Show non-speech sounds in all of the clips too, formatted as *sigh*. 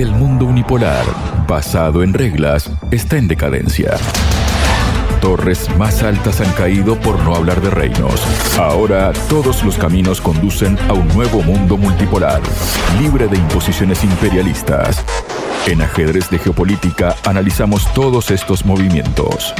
El mundo unipolar, basado en reglas, está en decadencia. Torres más altas han caído por no hablar de reinos. Ahora todos los caminos conducen a un nuevo mundo multipolar, libre de imposiciones imperialistas. En ajedrez de geopolítica analizamos todos estos movimientos.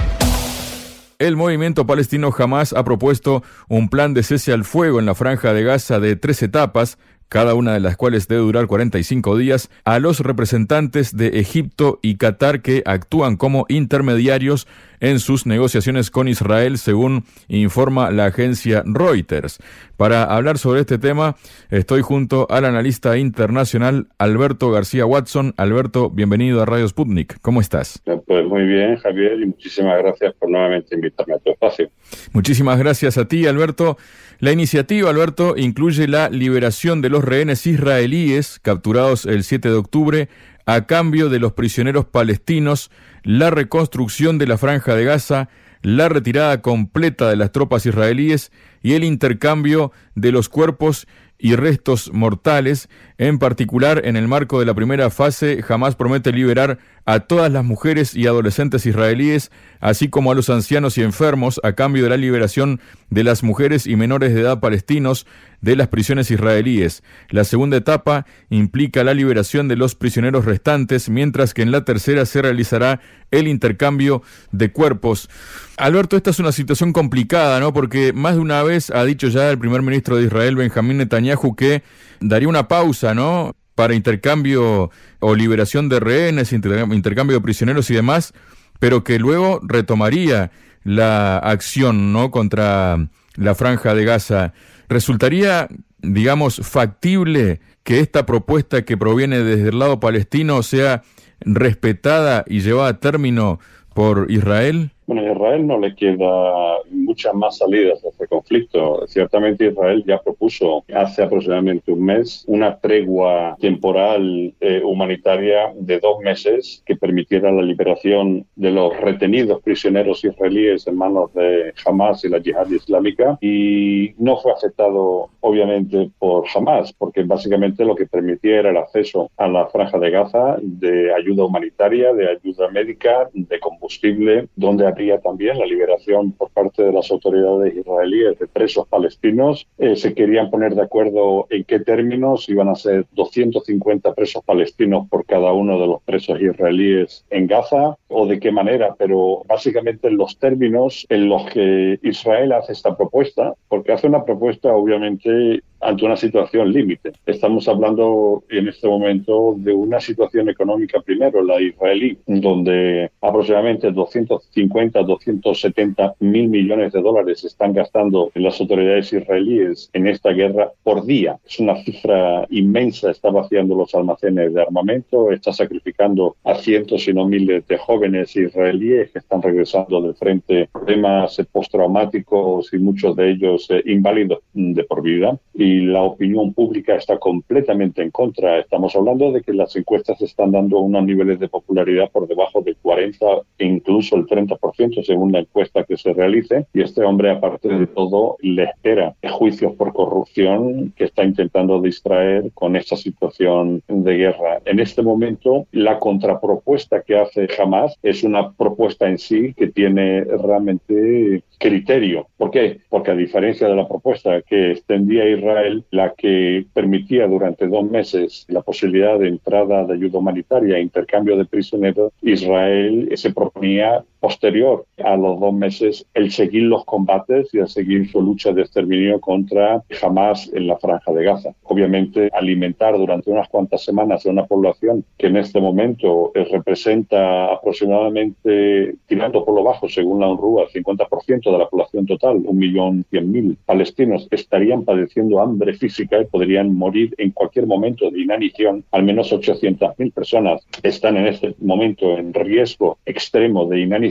El movimiento palestino jamás ha propuesto un plan de cese al fuego en la franja de Gaza de tres etapas cada una de las cuales debe durar 45 días, a los representantes de Egipto y Qatar que actúan como intermediarios en sus negociaciones con Israel, según informa la agencia Reuters. Para hablar sobre este tema, estoy junto al analista internacional Alberto García Watson. Alberto, bienvenido a Radio Sputnik. ¿Cómo estás? Pues muy bien, Javier, y muchísimas gracias por nuevamente invitarme a tu espacio. Muchísimas gracias a ti, Alberto. La iniciativa, Alberto, incluye la liberación de los rehenes israelíes capturados el 7 de octubre a cambio de los prisioneros palestinos, la reconstrucción de la franja de Gaza, la retirada completa de las tropas israelíes y el intercambio de los cuerpos y restos mortales. En particular, en el marco de la primera fase, jamás promete liberar a todas las mujeres y adolescentes israelíes, así como a los ancianos y enfermos, a cambio de la liberación de las mujeres y menores de edad palestinos de las prisiones israelíes. La segunda etapa implica la liberación de los prisioneros restantes, mientras que en la tercera se realizará el intercambio de cuerpos. Alberto, esta es una situación complicada, ¿no? Porque más de una vez ha dicho ya el primer ministro de Israel, Benjamín Netanyahu, que daría una pausa, ¿no? Para intercambio o liberación de rehenes, intercambio de prisioneros y demás, pero que luego retomaría la acción, ¿no? Contra la franja de Gaza. ¿Resultaría, digamos, factible que esta propuesta que proviene desde el lado palestino sea respetada y llevada a término por Israel? Bueno, a Israel no le queda muchas más salidas de este conflicto. Ciertamente Israel ya propuso hace aproximadamente un mes una tregua temporal eh, humanitaria de dos meses que permitiera la liberación de los retenidos prisioneros israelíes en manos de Hamas y la yihad islámica y no fue aceptado obviamente por Hamas porque básicamente lo que permitía era el acceso a la franja de Gaza de ayuda humanitaria, de ayuda médica, de combustible, donde también la liberación por parte de las autoridades israelíes de presos palestinos. Eh, se querían poner de acuerdo en qué términos iban a ser 250 presos palestinos por cada uno de los presos israelíes en Gaza o de qué manera, pero básicamente los términos en los que Israel hace esta propuesta, porque hace una propuesta obviamente ante una situación límite. Estamos hablando en este momento de una situación económica primero, la israelí, donde aproximadamente 250, 270 mil millones de dólares están gastando las autoridades israelíes en esta guerra por día. Es una cifra inmensa, está vaciando los almacenes de armamento, está sacrificando a cientos y no miles de jóvenes israelíes que están regresando del frente problemas postraumáticos y muchos de ellos eh, inválidos de por vida. Y y la opinión pública está completamente en contra. Estamos hablando de que las encuestas están dando unos niveles de popularidad por debajo del 40 e incluso el 30% según la encuesta que se realice. Y este hombre, aparte de todo, le espera juicios por corrupción que está intentando distraer con esta situación de guerra. En este momento, la contrapropuesta que hace Hamas es una propuesta en sí que tiene realmente criterio. ¿Por qué? Porque a diferencia de la propuesta que extendía Israel, la que permitía durante dos meses la posibilidad de entrada de ayuda humanitaria e intercambio de prisioneros, Israel se proponía posterior a los dos meses el seguir los combates y a seguir su lucha de exterminio contra Hamas en la franja de Gaza. Obviamente, alimentar durante unas cuantas semanas a una población que en este momento eh, representa aproximadamente, tirando por lo bajo, según la UNRWA, el 50% de la población total, un millón cien mil palestinos, estarían padeciendo hambre física y podrían morir en cualquier momento de inanición. Al menos 800.000 personas están en este momento en riesgo extremo de inanición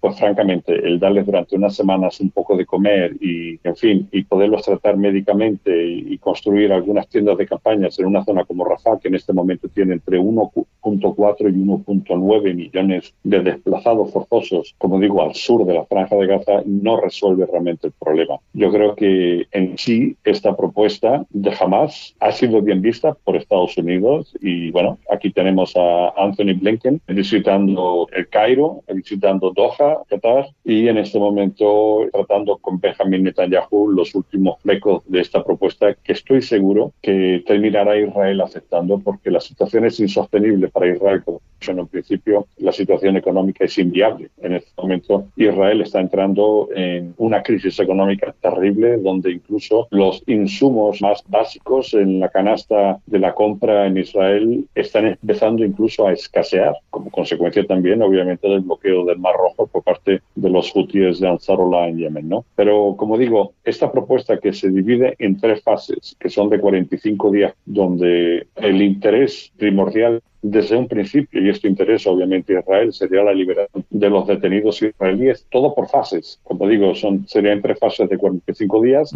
pues francamente, el darles durante unas semanas un poco de comer y, en fin, y poderlos tratar médicamente y, construir algunas tiendas de campañas en una zona como Rafah, que en este momento tiene entre 1 1.4 y 1.9 millones de desplazados forzosos, como digo, al sur de la franja de Gaza, no resuelve realmente el problema. Yo creo que en sí esta propuesta de Hamas ha sido bien vista por Estados Unidos y bueno, aquí tenemos a Anthony Blinken visitando el Cairo, visitando Doha, Qatar y en este momento tratando con Benjamin Netanyahu los últimos flecos de esta propuesta que estoy seguro que terminará Israel aceptando porque la situación es insostenible para Israel. Como en un principio, la situación económica es inviable. En este momento Israel está entrando en una crisis económica terrible donde incluso los insumos más básicos en la canasta de la compra en Israel están empezando incluso a escasear como consecuencia también obviamente del bloqueo del Mar Rojo por parte de los hutíes de Ansarullah en Yemen. ¿no? Pero como digo, esta propuesta que se divide en tres fases, que son de 45 días, donde el interés primordial desde un principio, y esto interesa obviamente a Israel, sería la liberación de los detenidos israelíes, todo por fases. Como digo, son, serían tres fases de 45 días,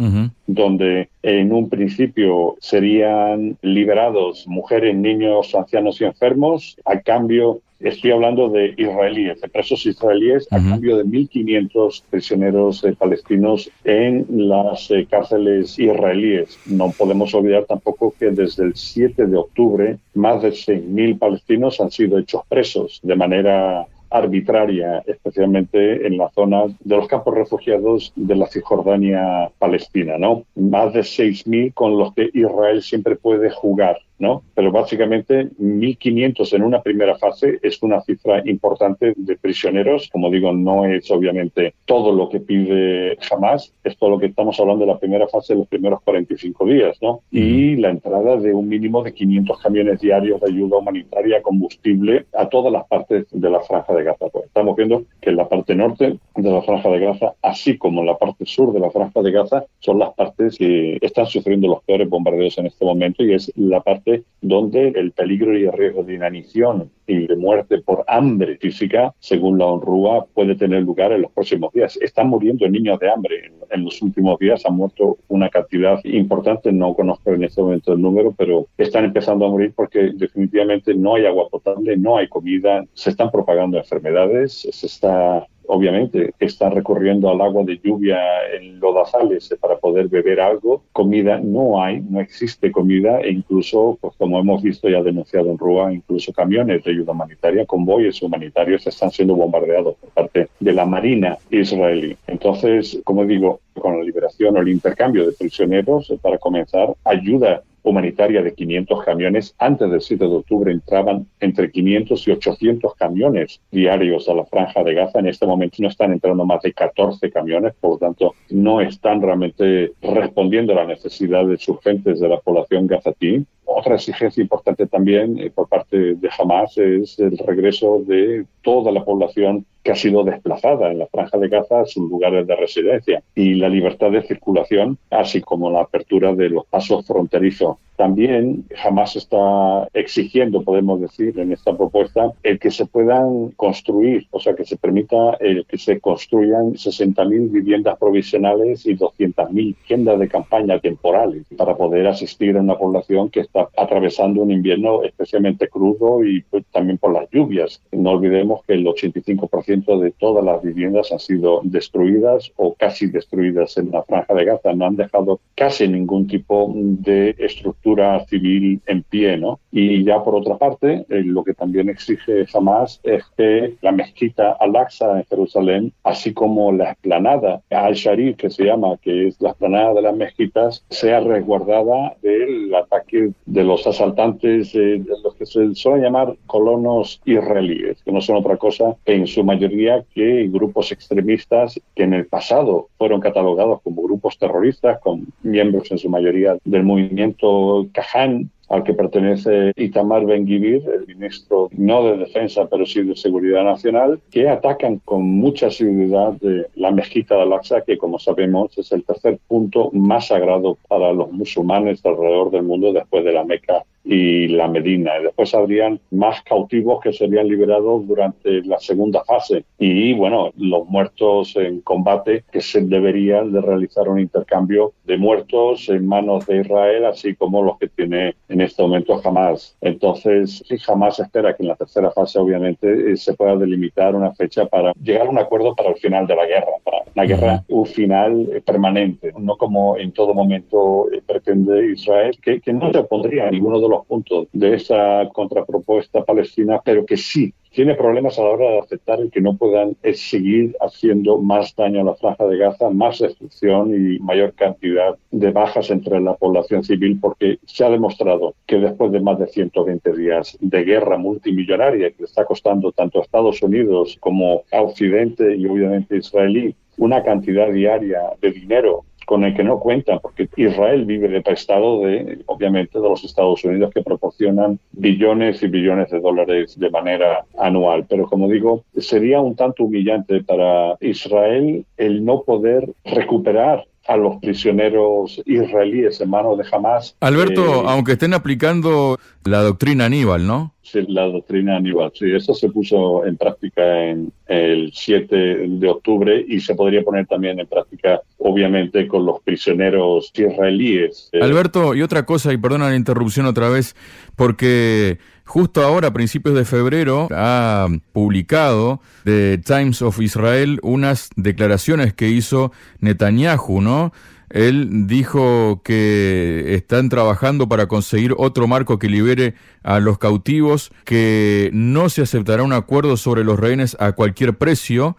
donde en un principio serían liberados mujeres, niños, ancianos y enfermos, a cambio Estoy hablando de israelíes, de presos israelíes, a cambio de 1.500 prisioneros eh, palestinos en las eh, cárceles israelíes. No podemos olvidar tampoco que desde el 7 de octubre más de 6.000 palestinos han sido hechos presos de manera arbitraria, especialmente en la zona de los campos refugiados de la Cisjordania palestina, ¿no? Más de 6.000 con los que Israel siempre puede jugar ¿no? Pero básicamente 1.500 en una primera fase es una cifra importante de prisioneros. Como digo, no es obviamente todo lo que pide jamás, es todo lo que estamos hablando de la primera fase de los primeros 45 días, ¿no? Y la entrada de un mínimo de 500 camiones diarios de ayuda humanitaria, combustible a todas las partes de la franja de Gaza. Pues estamos viendo que en la parte norte de la franja de Gaza, así como en la parte sur de la franja de Gaza, son las partes que están sufriendo los peores bombardeos en este momento y es la parte donde el peligro y el riesgo de inanición y de muerte por hambre física, según la ONRUA, puede tener lugar en los próximos días. Están muriendo niños de hambre. En los últimos días han muerto una cantidad importante, no conozco en este momento el número, pero están empezando a morir porque definitivamente no hay agua potable, no hay comida, se están propagando enfermedades, se está obviamente está recurriendo al agua de lluvia en lodazales para poder beber algo. Comida no hay, no existe comida e incluso, pues como hemos visto ya denunciado en Rúa, incluso camiones de ayuda humanitaria, convoyes humanitarios están siendo bombardeados por parte de la Marina israelí. Entonces, como digo, con la liberación o el intercambio de prisioneros, para comenzar, ayuda humanitaria de 500 camiones. Antes del 7 de octubre entraban entre 500 y 800 camiones diarios a la franja de Gaza. En este momento no están entrando más de 14 camiones, por lo tanto no están realmente respondiendo a las necesidades urgentes de la población gazatí. Otra exigencia importante también eh, por parte de Hamas es el regreso de toda la población que ha sido desplazada en la franja de Gaza a sus lugares de residencia. Y la libertad de circulación, así como la apertura de los pasos fronterizos. También jamás está exigiendo, podemos decir, en esta propuesta, el que se puedan construir, o sea, que se permita el que se construyan 60.000 viviendas provisionales y 200.000 tiendas de campaña temporales para poder asistir a una población que está atravesando un invierno especialmente crudo y pues, también por las lluvias. No olvidemos que el 85% de todas las viviendas han sido destruidas o casi destruidas en la franja de Gaza. No han dejado casi ningún tipo de estructura civil en pie, ¿no? Y ya por otra parte, eh, lo que también exige Hamas es que la mezquita Al-Aqsa en Jerusalén, así como la esplanada Al-Sharif, que se llama, que es la esplanada de las mezquitas, sea resguardada del ataque de los asaltantes, de los que se suelen llamar colonos israelíes, que no son otra cosa en su mayoría que grupos extremistas que en el pasado fueron catalogados como grupos terroristas, con miembros en su mayoría del movimiento Caján, al que pertenece Itamar Ben-Gvir, el ministro no de defensa, pero sí de seguridad nacional, que atacan con mucha seguridad de la mezquita de Al-Aqsa, que como sabemos es el tercer punto más sagrado para los musulmanes alrededor del mundo después de la Meca y la Medina. Después habrían más cautivos que serían liberados durante la segunda fase y, bueno, los muertos en combate que se deberían de realizar un intercambio de muertos en manos de Israel, así como los que tiene en este momento Hamas. Entonces, sí, Hamas espera que en la tercera fase, obviamente, eh, se pueda delimitar una fecha para llegar a un acuerdo para el final de la guerra, para una guerra, un final eh, permanente, no como en todo momento eh, pretende Israel, que, que no se opondría a ninguno de los puntos de esa contrapropuesta palestina, pero que sí tiene problemas a la hora de aceptar el que no puedan eh, seguir haciendo más daño a la franja de Gaza, más destrucción y mayor cantidad de bajas entre la población civil, porque se ha demostrado que después de más de 120 días de guerra multimillonaria que está costando tanto a Estados Unidos como a Occidente y obviamente israelí una cantidad diaria de dinero con el que no cuentan, porque Israel vive de prestado de, obviamente, de los Estados Unidos que proporcionan billones y billones de dólares de manera anual. Pero como digo, sería un tanto humillante para Israel el no poder recuperar a los prisioneros israelíes en manos de Hamas. Alberto, eh, aunque estén aplicando la doctrina Aníbal, ¿no? Sí, la doctrina Aníbal, sí, eso se puso en práctica en el 7 de octubre y se podría poner también en práctica, obviamente, con los prisioneros israelíes. Alberto, y otra cosa, y perdona la interrupción otra vez, porque justo ahora, a principios de febrero, ha publicado The Times of Israel unas declaraciones que hizo Netanyahu, ¿no? Él dijo que están trabajando para conseguir otro marco que libere a los cautivos, que no se aceptará un acuerdo sobre los rehenes a cualquier precio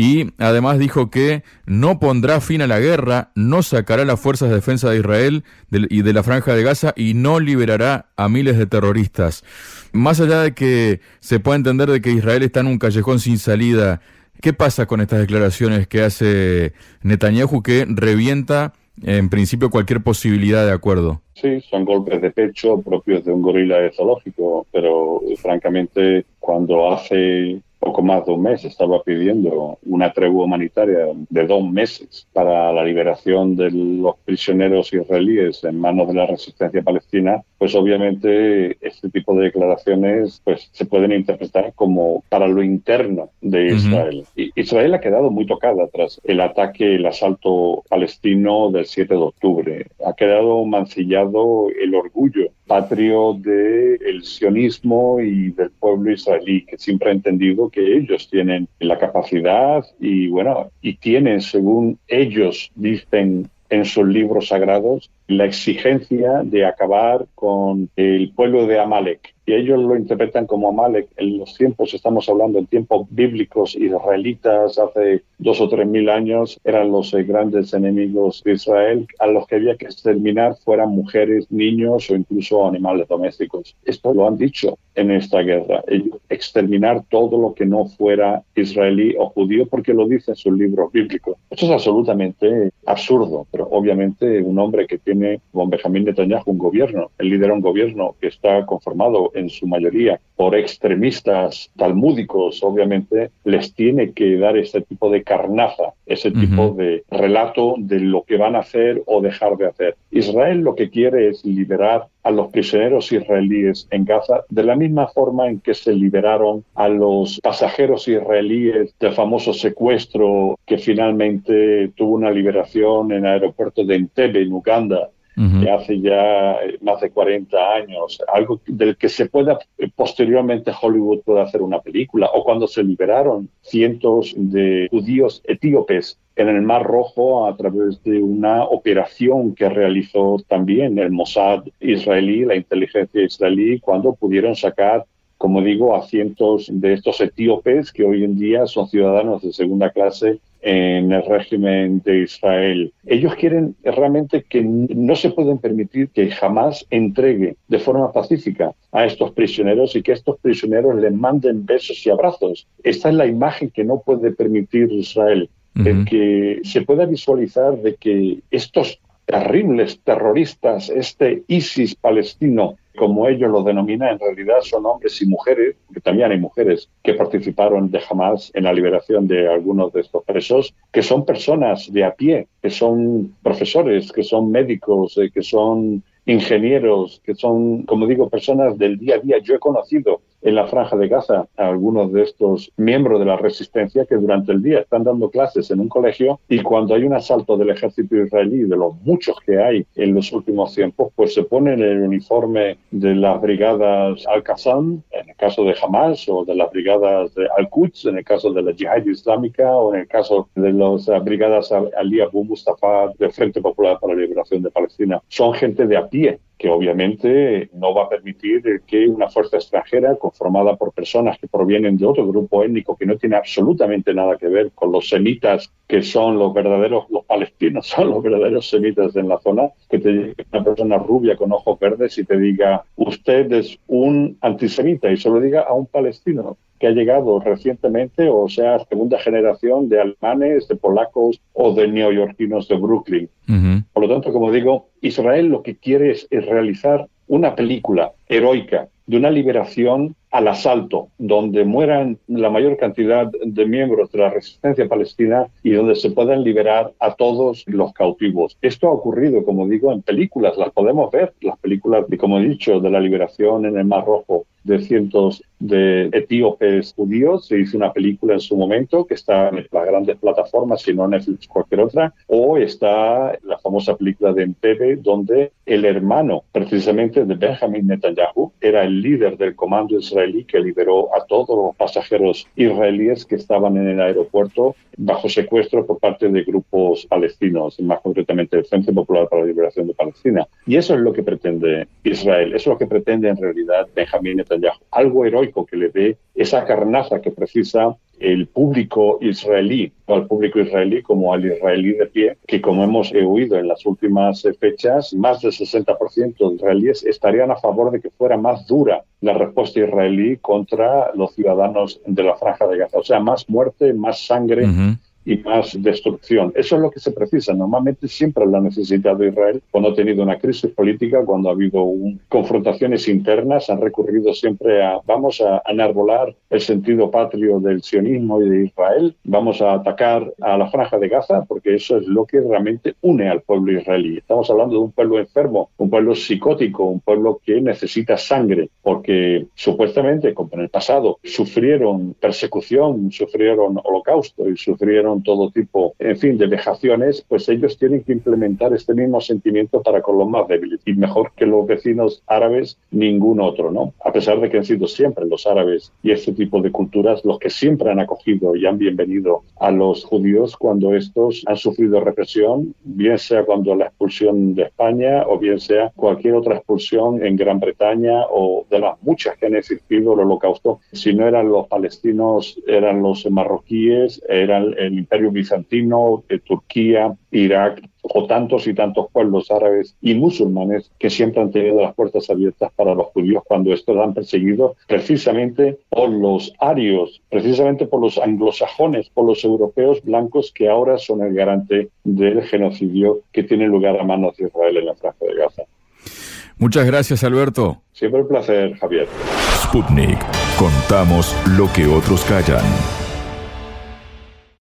y además dijo que no pondrá fin a la guerra, no sacará las fuerzas de defensa de Israel y de la franja de Gaza y no liberará a miles de terroristas. Más allá de que se pueda entender de que Israel está en un callejón sin salida, ¿Qué pasa con estas declaraciones que hace Netanyahu que revienta en principio cualquier posibilidad de acuerdo? Sí, son golpes de pecho propios de un gorila zoológico, pero francamente cuando hace poco más de un mes estaba pidiendo una tregua humanitaria de dos meses para la liberación de los prisioneros israelíes en manos de la resistencia palestina, pues obviamente este tipo de declaraciones pues se pueden interpretar como para lo interno de Israel. Israel ha quedado muy tocada tras el ataque, el asalto palestino del 7 de octubre. Ha quedado mancillado el orgullo patrio del sionismo y del pueblo israelí, que siempre ha entendido que ellos tienen la capacidad y, bueno, y tienen, según ellos dicen en sus libros sagrados, la exigencia de acabar con el pueblo de Amalek. Y ellos lo interpretan como Amalek en los tiempos, estamos hablando en tiempos bíblicos israelitas, hace dos o tres mil años, eran los eh, grandes enemigos de Israel, a los que había que exterminar fueran mujeres, niños o incluso animales domésticos. Esto lo han dicho en esta guerra, exterminar todo lo que no fuera israelí o judío, porque lo dice en sus libros bíblicos. Esto es absolutamente absurdo, pero obviamente un hombre que tiene con Benjamín Netanyahu un gobierno. Él lidera un gobierno que está conformado en su mayoría por extremistas talmúdicos, obviamente les tiene que dar ese tipo de carnaza, ese tipo de relato de lo que van a hacer o dejar de hacer. Israel lo que quiere es liberar a los prisioneros israelíes en Gaza de la misma forma en que se liberaron a los pasajeros israelíes del famoso secuestro que finalmente tuvo una liberación en el aeropuerto de Entebbe, en Uganda, que hace ya eh, más de 40 años, algo del que se pueda eh, posteriormente Hollywood pueda hacer una película, o cuando se liberaron cientos de judíos etíopes en el Mar Rojo a través de una operación que realizó también el Mossad israelí, la inteligencia israelí, cuando pudieron sacar como digo, a cientos de estos etíopes que hoy en día son ciudadanos de segunda clase en el régimen de Israel. Ellos quieren realmente que no se pueden permitir que jamás entregue de forma pacífica a estos prisioneros y que estos prisioneros les manden besos y abrazos. Esta es la imagen que no puede permitir Israel, el que se pueda visualizar de que estos terribles terroristas, este ISIS palestino, como ellos lo denominan, en realidad son hombres y mujeres, porque también hay mujeres que participaron de Hamas en la liberación de algunos de estos presos, que son personas de a pie, que son profesores, que son médicos, eh, que son ingenieros, que son, como digo, personas del día a día. Yo he conocido en la franja de Gaza algunos de estos miembros de la resistencia que durante el día están dando clases en un colegio y cuando hay un asalto del ejército israelí, de los muchos que hay en los últimos tiempos, pues se ponen el uniforme de las brigadas Al-Qassam, en el caso de Hamas, o de las brigadas Al-Quds, en el caso de la Jihad Islámica, o en el caso de las brigadas Ali Abu Mustafa del Frente Popular para la Liberación de Palestina. Son gente de a pie que obviamente no va a permitir que una fuerza extranjera conformada por personas que provienen de otro grupo étnico que no tiene absolutamente nada que ver con los semitas que son los verdaderos, los palestinos *laughs* son los verdaderos semitas en la zona, que te diga una persona rubia con ojos verdes y te diga usted es un antisemita y se lo diga a un palestino que ha llegado recientemente, o sea, segunda generación de alemanes, de polacos o de neoyorquinos de Brooklyn. Por lo tanto, como digo, Israel lo que quiere es, realizar una película heroica de una liberación al asalto, donde mueran la mayor cantidad de miembros de la resistencia palestina y donde se puedan liberar a todos los cautivos. Esto ha ocurrido, como digo, en películas, las podemos ver, las películas, como he dicho, de la liberación en el Mar Rojo de cientos de etíopes judíos. Se hizo una película en su momento que está en las grandes plataformas, si no Netflix, cualquier otra, o está la famosa película de Entebbe, donde el hermano precisamente de Benjamin Netanyahu era el líder del comando israelí que liberó a todos los pasajeros israelíes que estaban en el aeropuerto bajo secuestro por parte de grupos palestinos, más concretamente el Centro Popular para la Liberación de Palestina. Y eso es lo que pretende Israel, eso es lo que pretende en realidad Benjamin Netanyahu, algo heroico que le dé esa carnaza que precisa el público israelí, o al público israelí como al israelí de pie, que como hemos oído en las últimas fechas, más del 60% de israelíes estarían a favor de que fuera más dura la respuesta israelí contra los ciudadanos de la franja de Gaza. O sea, más muerte, más sangre y más destrucción. Eso es lo que se precisa. Normalmente siempre lo ha necesitado Israel cuando ha tenido una crisis política, cuando ha habido confrontaciones internas, han recurrido siempre a vamos a enarbolar el sentido patrio del sionismo y de Israel, vamos a atacar a la franja de Gaza, porque eso es lo que realmente une al pueblo israelí. Estamos hablando de un pueblo enfermo, un pueblo psicótico, un pueblo que necesita sangre, porque supuestamente, como en el pasado, sufrieron persecución, sufrieron holocausto y sufrieron todo tipo, en fin, de vejaciones, pues ellos tienen que implementar este mismo sentimiento para con los más débiles. Y mejor que los vecinos árabes, ningún otro, ¿no? A pesar de que han sido siempre los árabes y este tipo de culturas los que siempre han acogido y han bienvenido a los judíos cuando estos han sufrido represión, bien sea cuando la expulsión de España o bien sea cualquier otra expulsión en Gran Bretaña o de las muchas que han existido el holocausto. Si no eran los palestinos, eran los marroquíes, eran el Imperio Bizantino, de Turquía, Irak o tantos y tantos pueblos árabes y musulmanes que siempre han tenido las puertas abiertas para los judíos cuando estos han perseguido precisamente por los arios, precisamente por los anglosajones, por los europeos blancos que ahora son el garante del genocidio que tiene lugar a manos de Israel en la franja de Gaza. Muchas gracias, Alberto. Siempre un placer, Javier. Sputnik. Contamos lo que otros callan.